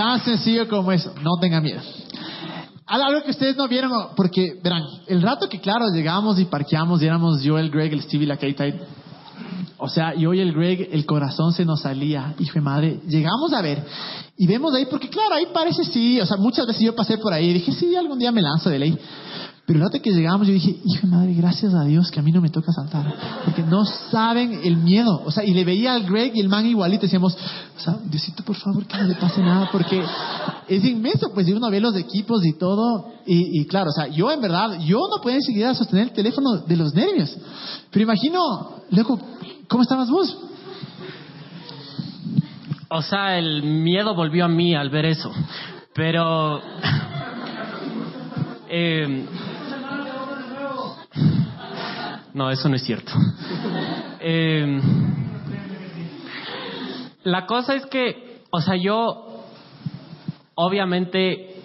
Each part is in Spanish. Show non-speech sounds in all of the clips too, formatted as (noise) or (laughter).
Tan sencillo como eso. No tengan miedo. Algo que ustedes no vieron, porque verán, el rato que claro llegamos y parqueamos y éramos yo, el Greg, el Stevie, la Kate, o sea, yo y el Greg, el corazón se nos salía. Hijo de madre, llegamos a ver y vemos ahí, porque claro, ahí parece sí, o sea, muchas veces yo pasé por ahí y dije, sí, algún día me lanzo de ley. Pero el rato que llegamos yo dije, hijo de madre, gracias a Dios que a mí no me toca saltar. Porque no saben el miedo. O sea, y le veía al Greg y el man igualito. Decíamos, o sea, Diosito, por favor, que no le pase nada. Porque es inmenso, pues, y uno ve los equipos y todo. Y, y claro, o sea, yo en verdad, yo no podía enseguida sostener el teléfono de los nervios. Pero imagino, loco, ¿cómo estabas vos? O sea, el miedo volvió a mí al ver eso. Pero... (laughs) Eh, no, eso no es cierto. (laughs) Eh, la cosa es que, o sea, yo, obviamente,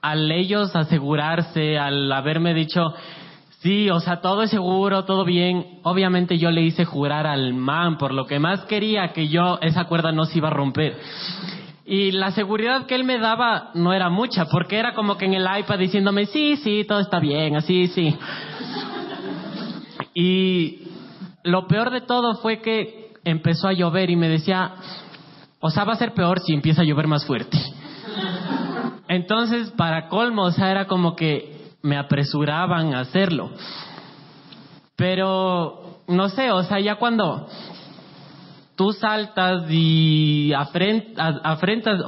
al ellos asegurarse, al haberme dicho, sí, o sea, todo es seguro, todo bien, obviamente yo le hice jurar al man por lo que más quería que yo, esa cuerda no se iba a romper. Y la seguridad que él me daba no era mucha, porque era como que en el iPad diciéndome, sí, sí, todo está bien, así, sí. Y lo peor de todo fue que empezó a llover y me decía, o sea, va a ser peor si empieza a llover más fuerte. Entonces, para colmo, o sea, era como que me apresuraban a hacerlo. Pero, no sé, o sea, ya cuando tú saltas y afrentas, afrentas,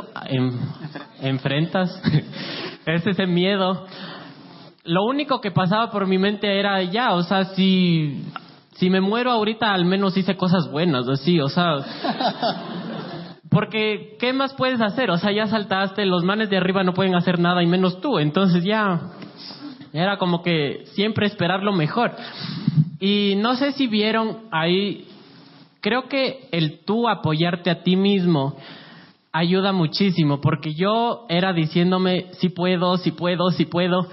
enfrentas (laughs) ese, ese miedo, lo único que pasaba por mi mente era ya, o sea, si, si me muero ahorita al menos hice cosas buenas, así, o sea... (laughs) Porque, ¿qué más puedes hacer? O sea, ya saltaste, los manes de arriba no pueden hacer nada y menos tú, entonces ya era como que siempre esperar lo mejor. Y no sé si vieron ahí, creo que el tú apoyarte a ti mismo ayuda muchísimo, porque yo era diciéndome, si puedo, si puedo, si puedo,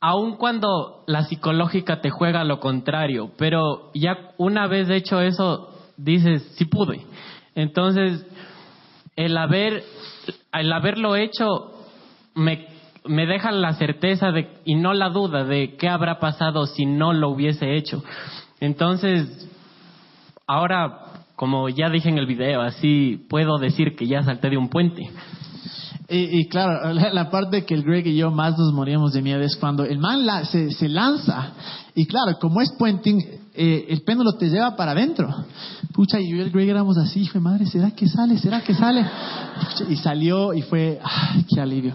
aun cuando la psicológica te juega lo contrario, pero ya una vez hecho eso, dices, sí pude. Entonces, el haber, el haberlo hecho me, me deja la certeza de, y no la duda de qué habrá pasado si no lo hubiese hecho. Entonces, ahora, como ya dije en el video, así puedo decir que ya salté de un puente. Y, claro, (laughs) la, parte que el Greg y yo más nos moríamos de miedo es cuando el man la, se, lanza. Y claro, como es puenting, eh, el péndulo te lleva para adentro. Pucha, y yo y el Greg éramos así, hijo de madre, ¿será que sale? ¿Será que sale? Pucha, y salió y fue, ay, qué alivio.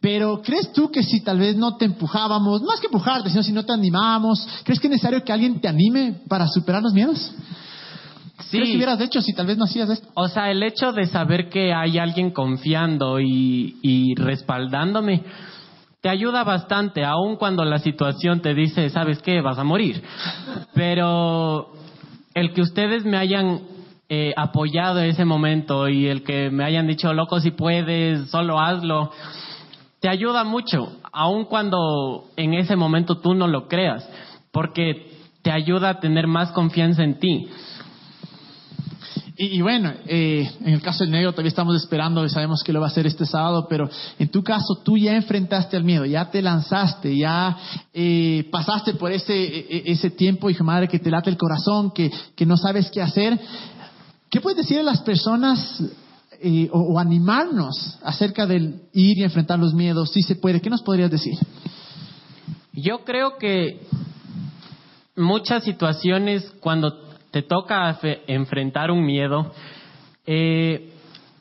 Pero ¿crees tú que si tal vez no te empujábamos, es que empujarte, sino si no te animábamos, ¿crees que es necesario que alguien te anime para superar los miedos? Sí. ¿Crees que hubieras hecho si tal vez no hacías esto? O sea, el hecho de saber que hay alguien confiando y, y respaldándome te ayuda bastante, aun cuando la situación te dice, ¿sabes qué? Vas a morir. Pero el que ustedes me hayan eh, apoyado en ese momento y el que me hayan dicho, loco, si puedes, solo hazlo, te ayuda mucho, aun cuando en ese momento tú no lo creas, porque te ayuda a tener más confianza en ti. Y, bueno, eh, en el caso del negro todavía estamos esperando y sabemos que lo va a hacer este sábado, pero en tu caso tú ya enfrentaste al miedo, ya te lanzaste, ya eh, pasaste por ese, ese tiempo, hijo madre, que te late el corazón, que, que no sabes qué hacer. ¿Qué puedes decir a las personas eh, o, o, animarnos acerca del ir y enfrentar los miedos? Si se puede, ¿qué nos podrías decir? Yo creo que muchas situaciones cuando te toca enfrentar un miedo, eh,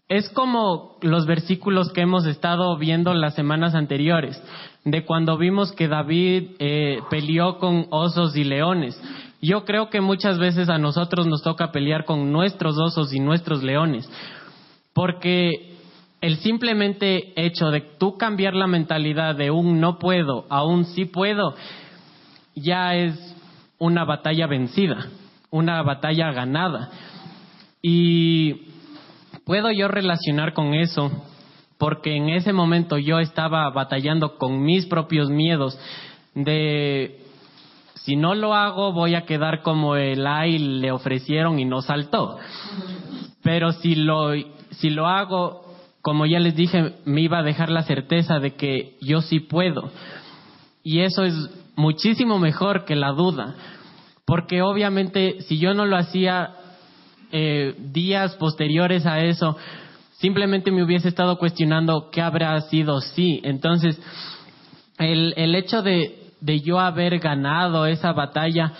es como los versículos que hemos estado viendo las semanas anteriores, de cuando vimos que David eh, peleó con osos y leones. Yo creo que muchas veces a nosotros nos toca pelear con nuestros osos y nuestros leones, porque el simplemente hecho de tú cambiar la mentalidad de un no puedo a un sí puedo, ya es una batalla vencida una batalla ganada. Y puedo yo relacionar con eso porque en ese momento yo estaba batallando con mis propios miedos de si no lo hago voy a quedar como el ay le ofrecieron y no saltó. Pero si lo si lo hago como ya les dije, me iba a dejar la certeza de que yo sí puedo. Y eso es muchísimo mejor que la duda, porque obviamente si yo no lo hacía eh, días posteriores a eso, simplemente me hubiese estado cuestionando qué habrá sido sí. Entonces, el, el hecho de, de yo haber ganado esa batalla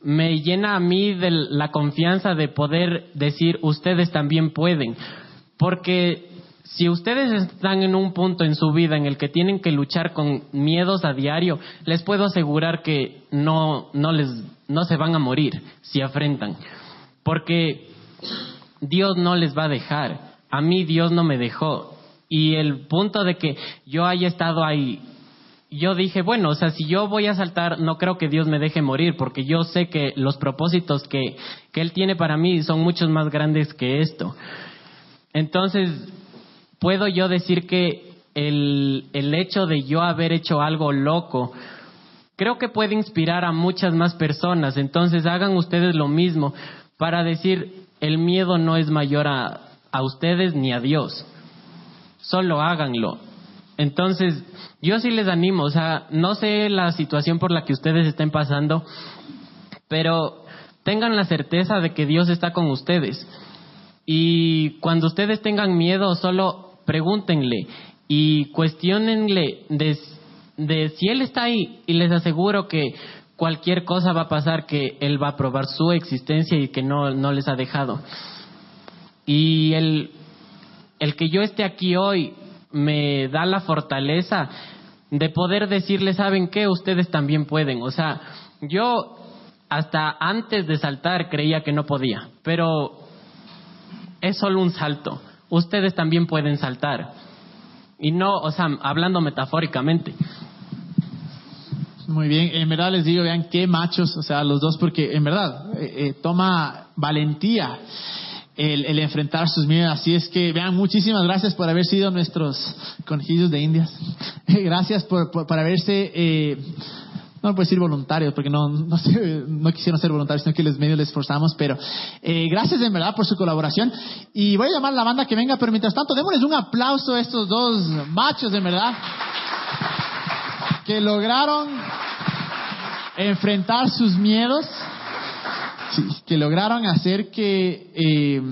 me llena a mí de la confianza de poder decir ustedes también pueden. Porque si ustedes están en un punto en su vida en el que tienen que luchar con miedos a diario, les puedo asegurar que no, no, les, no se van a morir si afrentan. Porque Dios no les va a dejar. A mí Dios no me dejó. Y el punto de que yo haya estado ahí yo dije, bueno, o sea, si yo voy a saltar, no creo que Dios me deje morir, porque yo sé que los propósitos que, que Él tiene para mí son muchos más grandes que esto. Entonces, puedo yo decir que el, el hecho de yo haber hecho algo loco, creo que puede inspirar a muchas más personas. Entonces, hagan ustedes lo mismo para decir, el miedo no es mayor a, a ustedes ni a Dios. Solo háganlo. Entonces, yo sí les animo, o sea, no sé la situación por la que ustedes estén pasando, pero tengan la certeza de que Dios está con ustedes. Y cuando ustedes tengan miedo, solo pregúntenle y cuestionenle de, de si Él está ahí y les aseguro que cualquier cosa va a pasar, que Él va a probar su existencia y que no, no les ha dejado. Y el, el que yo esté aquí hoy me da la fortaleza de poder decirle, ¿saben qué? Ustedes también pueden. O sea, yo hasta antes de saltar creía que no podía, pero es solo un salto. Ustedes también pueden saltar. Y no, o sea, hablando metafóricamente. Muy bien, en verdad les digo, vean qué machos, o sea, los dos, porque en verdad eh, eh, toma valentía el, enfrentar sus miedos. Así es que, vean, muchísimas gracias por haber sido nuestros conejillos de indias. (laughs) gracias por, por, haberse, eh, no puedo decir voluntarios, porque no, no, no, quisieron ser voluntarios, sino que los medios les esforzamos, pero eh, gracias en verdad por su colaboración. Y voy a llamar a la banda que venga, pero mientras tanto, démosles un aplauso a estos dos machos, en verdad, que lograron enfrentar sus miedos que lograron hacer que, eh,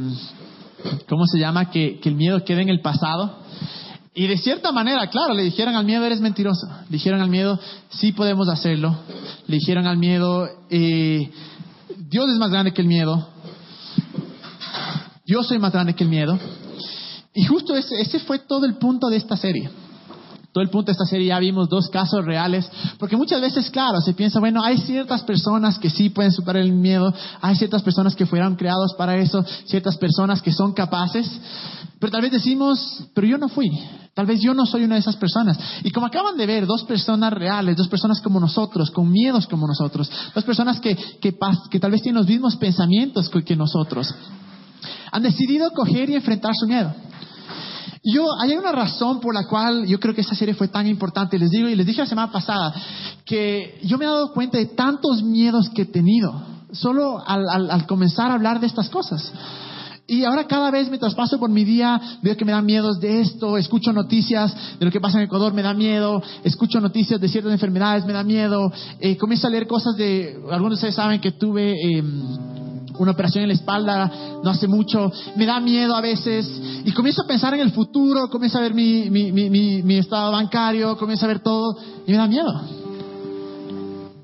¿cómo se llama? Que, el miedo quede en el pasado. Y de cierta manera, claro, le dijeron al miedo, eres mentiroso. Le dijeron al miedo, sí podemos hacerlo. Le dijeron al miedo, eh, Dios es más grande que el miedo. Yo soy más grande que el miedo. Y justo ese fue todo el punto de esta serie todo el punto de esta serie ya vimos dos casos reales, porque muchas veces, claro, se piensa, bueno, hay ciertas personas que sí pueden superar el miedo, hay ciertas personas que fueron creados para eso, ciertas personas que son capaces, pero tal vez decimos, pero yo no fui, tal vez yo no soy una de esas personas. Y como acaban de ver, dos personas reales, dos personas como nosotros, con miedos como nosotros, dos personas que, que, que tal vez tienen los mismos pensamientos que nosotros, han decidido coger y enfrentar su miedo. Yo, hay una razón por la cual yo creo que esta serie fue tan importante. Les digo, y les dije la semana pasada, que yo me he dado cuenta de tantos miedos que he tenido, solo al, comenzar a hablar de estas cosas. Y ahora cada vez mientras paso por mi día veo que me dan miedos de esto, escucho noticias de lo que pasa en Ecuador, me da miedo, escucho noticias de ciertas enfermedades, me da miedo, eh, comienzo a leer cosas de, algunos de ustedes saben que tuve... Eh, una operación en la espalda no hace mucho, me da miedo a veces y comienzo a pensar en el futuro, comienzo a ver mi, mi, mi, mi estado bancario, comienzo a ver todo y me da miedo.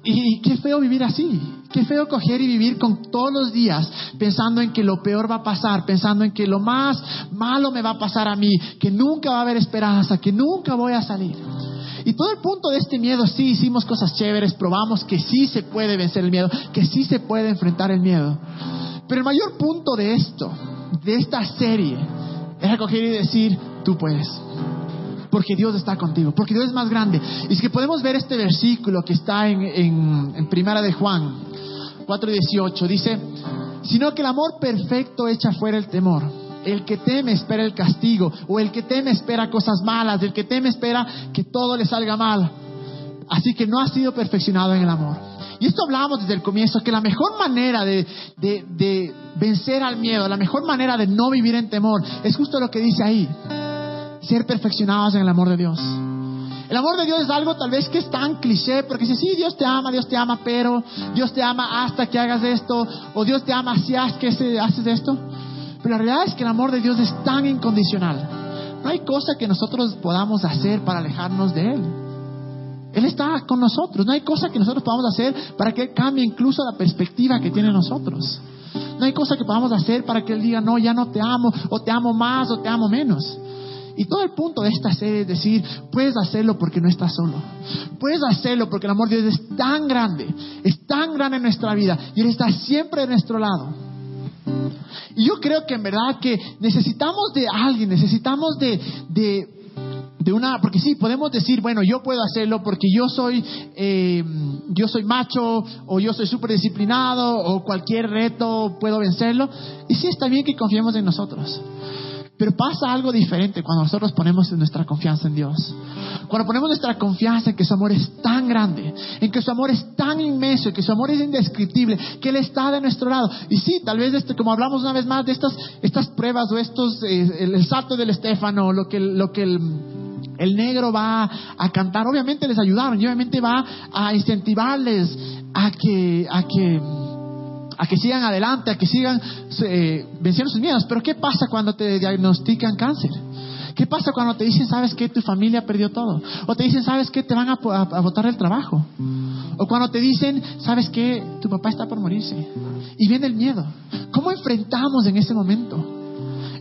Y qué feo vivir así, qué feo coger y vivir con todos los días pensando en que lo peor va a pasar, pensando en que lo más malo me va a pasar a mí, que nunca va a haber esperanza, que nunca voy a salir. Y todo el punto de este miedo, sí hicimos cosas chéveres, probamos que sí se puede vencer el miedo, que sí se puede enfrentar el miedo. Pero el mayor punto de esto, de esta serie, es recoger y decir, tú puedes. Porque Dios está contigo, porque Dios es más grande. Y es que podemos ver este versículo que está en, en, Primera de Juan 4.18, dice, sino que el amor perfecto echa fuera el temor el que teme espera el castigo, o el que teme espera cosas malas, el que teme espera que todo le salga mal. Así que no ha sido perfeccionado en el amor. Y esto hablábamos desde el comienzo, que la mejor manera de, vencer al miedo, la mejor manera de no vivir en temor, es justo lo que dice ahí. ser perfeccionados en el amor de Dios. El amor de Dios es algo tal vez que es tan cliché, porque dice, sí, Dios te ama, Dios te ama, pero Dios te ama hasta que hagas esto, o Dios te ama si haces esto. Pero la realidad es que el amor de Dios es tan incondicional. No hay cosa que nosotros podamos hacer para alejarnos de Él. Él está con nosotros. No hay cosa que nosotros podamos hacer para que Él cambie incluso la perspectiva que tiene nosotros. No hay cosa que podamos hacer para que Él diga, no, ya no te amo, o te amo más, o te amo menos. Y todo el punto de esta serie es decir, puedes hacerlo porque no estás solo. Puedes hacerlo porque el amor de Dios es tan grande, es tan grande en nuestra vida y Él está siempre de nuestro lado. Y yo creo que en verdad que necesitamos de alguien, necesitamos de, de, una, porque sí, podemos decir, bueno, yo puedo hacerlo porque yo soy, eh, yo soy macho o yo soy súper disciplinado o cualquier reto puedo vencerlo. Y sí está bien que confiemos en nosotros. Pero pasa algo diferente cuando nosotros ponemos nuestra confianza en Dios. Cuando ponemos nuestra confianza en que su amor es tan grande, en que su amor es tan inmenso, en que su amor es indescriptible, que Él está de nuestro lado. Y sí, tal vez este, como hablamos una vez más de estas, estas pruebas o estos, eh, el, salto del Estéfano, lo que, lo que el, el negro va a cantar, obviamente les ayudaron y obviamente va a incentivarles a que, a que a que sigan adelante, a que sigan eh, venciendo sus miedos. Pero ¿qué pasa cuando te diagnostican cáncer? ¿Qué pasa cuando te dicen, sabes que tu familia perdió todo? O te dicen, sabes que te van a, a, botar el trabajo. O cuando te dicen, sabes que tu papá está por morirse. Y viene el miedo. ¿Cómo enfrentamos en ese momento?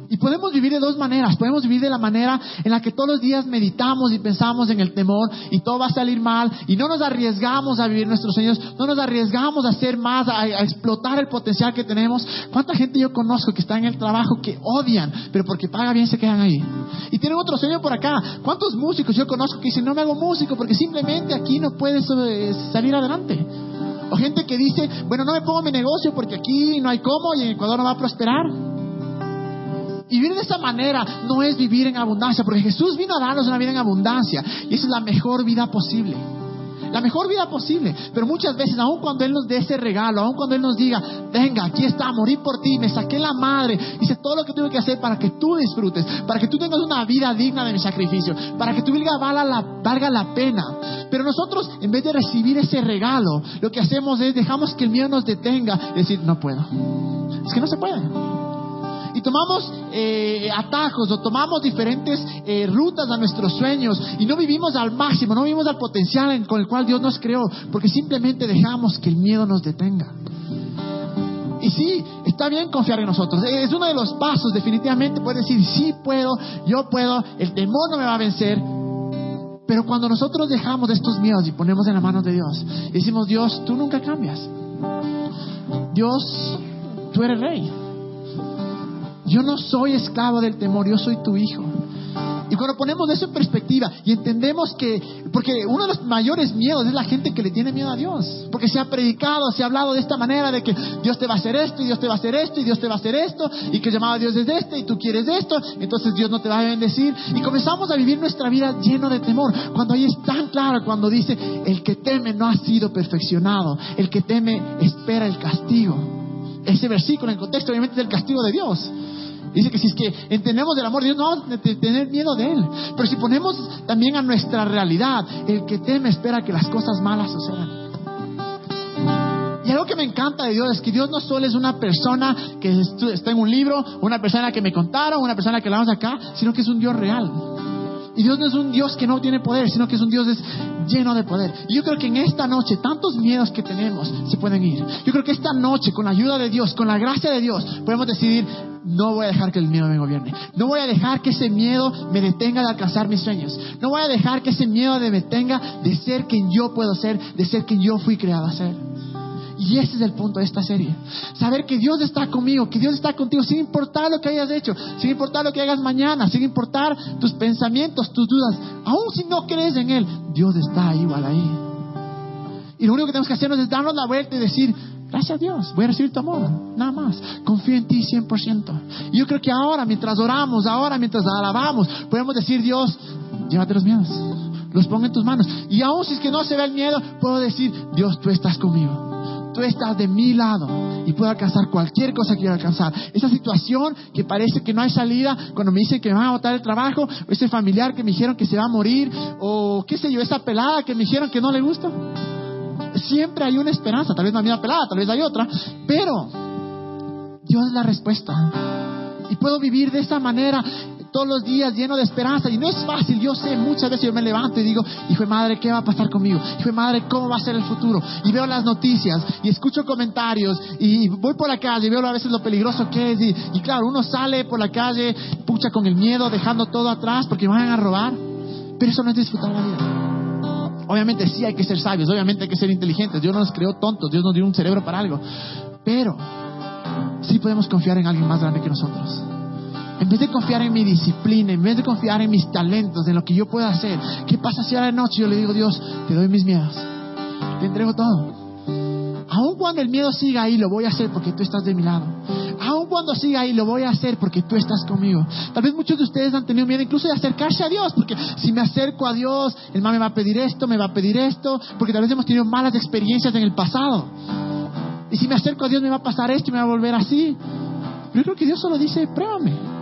Y podemos vivir de dos maneras. Podemos vivir de la manera en la que todos los días meditamos y pensamos en el temor y todo va a salir mal y no nos arriesgamos a vivir nuestros sueños, no nos arriesgamos a hacer más, a, explotar el potencial que tenemos. ¿Cuánta gente yo conozco que está en el trabajo que odian, pero porque paga bien se quedan ahí? Y tienen otro sueño por acá. ¿Cuántos músicos yo conozco que dicen no me hago músico porque simplemente aquí no puedes eh, salir adelante? O gente que dice, bueno, no me pongo mi negocio porque aquí no hay cómo y en Ecuador no va a prosperar. Y vivir de esa manera no es vivir en abundancia, porque Jesús vino a darnos una vida en abundancia y esa es la mejor vida posible. La mejor vida posible. Pero muchas veces, aun cuando Él nos dé ese regalo, aun cuando Él nos diga, venga, aquí está, morí por ti, me saqué la madre, hice todo lo que tuve que hacer para que tú disfrutes, para que tú tengas una vida digna de mi sacrificio, para que tu vida valga la, valga la pena. Pero nosotros, en vez de recibir ese regalo, lo que hacemos es dejamos que el miedo nos detenga y decir, no puedo. Es que no se puede y tomamos eh, atajos o tomamos diferentes eh, rutas a nuestros sueños y no vivimos al máximo, no vivimos al potencial con el cual Dios nos creó, porque simplemente dejamos que el miedo nos detenga. Y sí, está bien confiar en nosotros. Es uno de los pasos, definitivamente, poder decir, sí puedo, yo puedo, el temor no me va a vencer. Pero cuando nosotros dejamos estos miedos y ponemos en la mano de Dios, decimos, Dios, tú nunca cambias. Dios, tú eres rey. Yo no soy esclavo del temor, yo soy tu hijo. Y cuando ponemos eso en perspectiva y entendemos que, porque uno de los mayores miedos es la gente que le tiene miedo a Dios, porque se ha predicado, se ha hablado de esta manera de que Dios te va a hacer esto y Dios te va a hacer esto y Dios te va a hacer esto y que el llamado a Dios es este y tú quieres esto, entonces Dios no te va a bendecir y comenzamos a vivir nuestra vida lleno de temor, cuando ahí es tan claro cuando dice, el que teme no ha sido perfeccionado, el que teme espera el castigo. Ese versículo en contexto obviamente es el castigo de Dios. Dice que si es que entendemos el amor de Dios, no vamos a tener miedo de Él. Pero si ponemos también a nuestra realidad, el que teme espera que las cosas malas sucedan. Y algo que me encanta de Dios es que Dios no solo es una persona que está en un libro, una persona que me contaron, una persona que la vamos acá, sino que es un Dios real. Y Dios no es un Dios que no tiene poder, sino que es un Dios lleno de poder. Y yo creo que en esta noche, tantos miedos que tenemos se pueden ir. Yo creo que esta noche, con la ayuda de Dios, con la gracia de Dios, podemos decidir, no voy a dejar que el miedo me gobierne. No voy a dejar que ese miedo me detenga de alcanzar mis sueños. No voy a dejar que ese miedo me detenga de ser quien yo puedo ser, de ser quien yo fui creado a ser. Y ese es el punto de esta serie. Saber que Dios está conmigo, que Dios está contigo, sin importar lo que hayas hecho, sin importar lo que hagas mañana, sin importar tus pensamientos, tus dudas. Aún si no crees en Él, Dios está igual ahí. Y lo único que tenemos que hacer es darnos la vuelta y decir, gracias a Dios, voy a recibir tu amor, nada más. Confío en ti 100%. Y yo creo que ahora, mientras oramos, ahora, mientras alabamos, podemos decir, Dios, llévate los miedos, los pongo en tus manos. Y aún si es que no se ve el miedo, puedo decir, Dios, tú estás conmigo tú estás de mi lado y puedo alcanzar cualquier cosa que quiera alcanzar. Esa situación que parece que no hay salida, cuando me dicen que me van a botar el trabajo, ese familiar que me dijeron que se va a morir, o qué sé yo, esa pelada que me dijeron que no le gusta. Siempre hay una esperanza, tal vez no hay una pelada, tal vez hay otra, pero Dios es la respuesta. Y puedo vivir de esa manera todos los días lleno de esperanza. Y no es fácil, yo sé, muchas veces yo me levanto y digo, hijo de madre, ¿qué va a pasar conmigo? Hijo de madre, ¿cómo va a ser el futuro? Y veo las noticias y escucho comentarios y voy por la calle y veo a veces lo peligroso que es. Y, claro, uno sale por la calle, pucha con el miedo, dejando todo atrás porque van a robar. Pero eso no es disfrutar la vida. Obviamente sí hay que ser sabios, obviamente hay que ser inteligentes. Dios no nos creó tontos, Dios nos dio un cerebro para algo. Pero sí podemos confiar en alguien más grande que nosotros. En vez de confiar en mi disciplina, en vez de confiar en mis talentos, en lo que yo pueda hacer, ¿qué pasa si a la noche yo le digo, Dios, te doy mis miedos? Te entrego todo. Aun cuando el miedo siga ahí, lo voy a hacer porque tú estás de mi lado. Aun cuando siga ahí, lo voy a hacer porque tú estás conmigo. Tal vez muchos de ustedes han tenido miedo incluso de acercarse a Dios, porque si me acerco a Dios, el mal me va a pedir esto, me va a pedir esto, porque tal vez hemos tenido malas experiencias en el pasado. Y si me acerco a Dios, me va a pasar esto y me va a volver así. Yo creo que Dios solo dice, pruébame.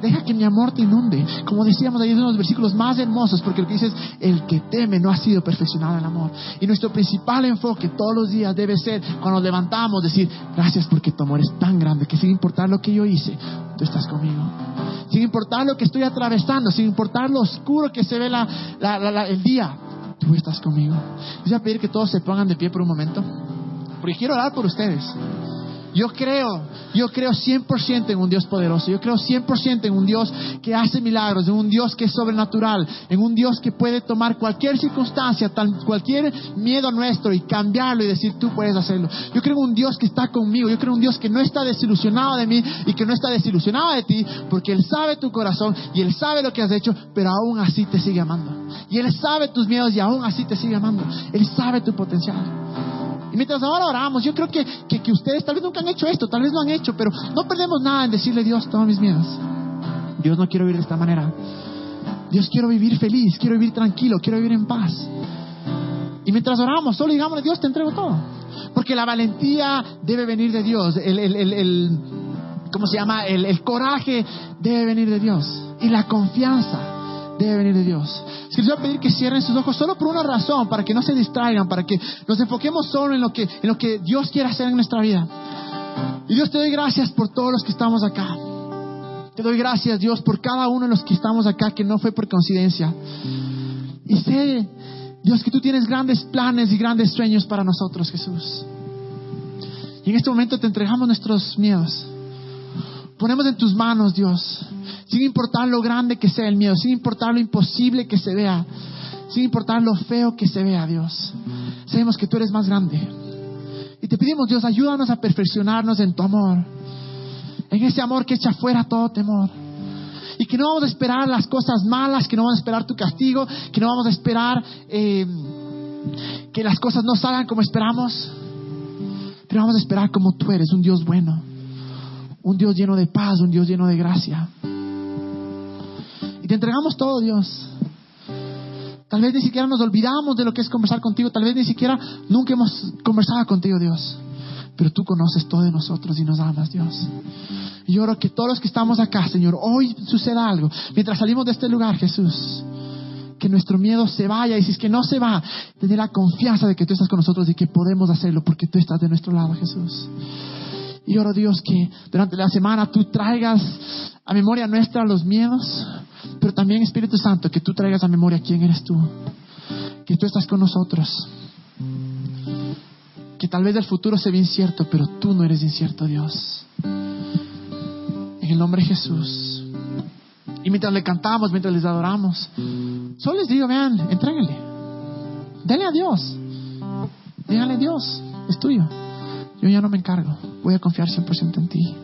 Deja que mi amor te inunde. Como decíamos ahí, es uno de los versículos más hermosos, porque lo que dice es, el que teme no ha sido perfeccionado en amor. Y nuestro principal enfoque todos los días debe ser, cuando nos levantamos, decir, gracias porque tu amor es tan grande, que sin importar lo que yo hice, tú estás conmigo. Sin importar lo que estoy atravesando, sin importar lo oscuro que se ve el día, tú estás conmigo. voy a pedir que todos se pongan de pie por un momento, porque quiero orar por ustedes. Yo creo, yo creo 100% en un Dios poderoso. Yo creo 100% en un Dios que hace milagros, en un Dios que es sobrenatural, en un Dios que puede tomar cualquier circunstancia, cualquier miedo nuestro y cambiarlo y decir, tú puedes hacerlo. Yo creo en un Dios que está conmigo. Yo creo en un Dios que no está desilusionado de mí y que no está desilusionado de ti, porque Él sabe tu corazón y Él sabe lo que has hecho, pero aún así te sigue amando. Y Él sabe tus miedos y aún así te sigue amando. Él sabe tu potencial. Y mientras ahora oramos, yo creo que, que, ustedes tal vez nunca han hecho esto, tal vez lo han hecho, pero no perdemos nada en decirle, Dios, toma mis miedos. Dios, no quiero vivir de esta manera. Dios, quiero vivir feliz, quiero vivir tranquilo, quiero vivir en paz. Y mientras oramos, solo digamos, Dios, te entrego todo. Porque la valentía debe venir de Dios. El, el, el ¿cómo se llama? El, coraje debe venir de Dios. Y la confianza debe venir de Dios. Es les voy a pedir que cierren sus ojos solo por una razón, para que no se distraigan, para que nos enfoquemos solo en lo que, en lo que Dios quiere hacer en nuestra vida. Y Dios te doy gracias por todos los que estamos acá. Te doy gracias, Dios, por cada uno de los que estamos acá, que no fue por coincidencia. Y sé, Dios, que tú tienes grandes planes y grandes sueños para nosotros, Jesús. Y en este momento te entregamos nuestros miedos. Ponemos en tus manos, Dios, sin importar lo grande que sea el miedo, sin importar lo imposible que se vea, sin importar lo feo que se vea, Dios. Sabemos que tú eres más grande. Y te pedimos, Dios, ayúdanos a perfeccionarnos en tu amor, en ese amor que echa fuera todo temor. Y que no vamos a esperar las cosas malas, que no vamos a esperar tu castigo, que no vamos a esperar eh, que las cosas no salgan como esperamos, pero vamos a esperar como tú eres, un Dios bueno un Dios lleno de paz, un Dios lleno de gracia. Y te entregamos todo, Dios. Tal vez ni siquiera nos olvidamos de lo que es conversar contigo, tal vez ni siquiera nunca hemos conversado contigo, Dios. Pero tú conoces todo de nosotros y nos amas, Dios. Y oro que todos los que estamos acá, Señor, hoy suceda algo. Mientras salimos de este lugar, Jesús, que nuestro miedo se vaya. Y si es que no se va, tener la confianza de que tú estás con nosotros y que podemos hacerlo porque tú estás de nuestro lado, Jesús. Y oro Dios que durante la semana tú traigas a memoria nuestra los miedos, pero también Espíritu Santo, que tú traigas a memoria quién eres tú, que tú estás con nosotros, que tal vez el futuro se ve incierto, pero tú no eres incierto, Dios. En el nombre de Jesús. Y mientras le cantamos, mientras les adoramos, solo les digo, vean, entréguenle. Denle a Dios. Díganle Dios, es tuyo. Yo ya no me encargo. Voy a confiar 100% en ti.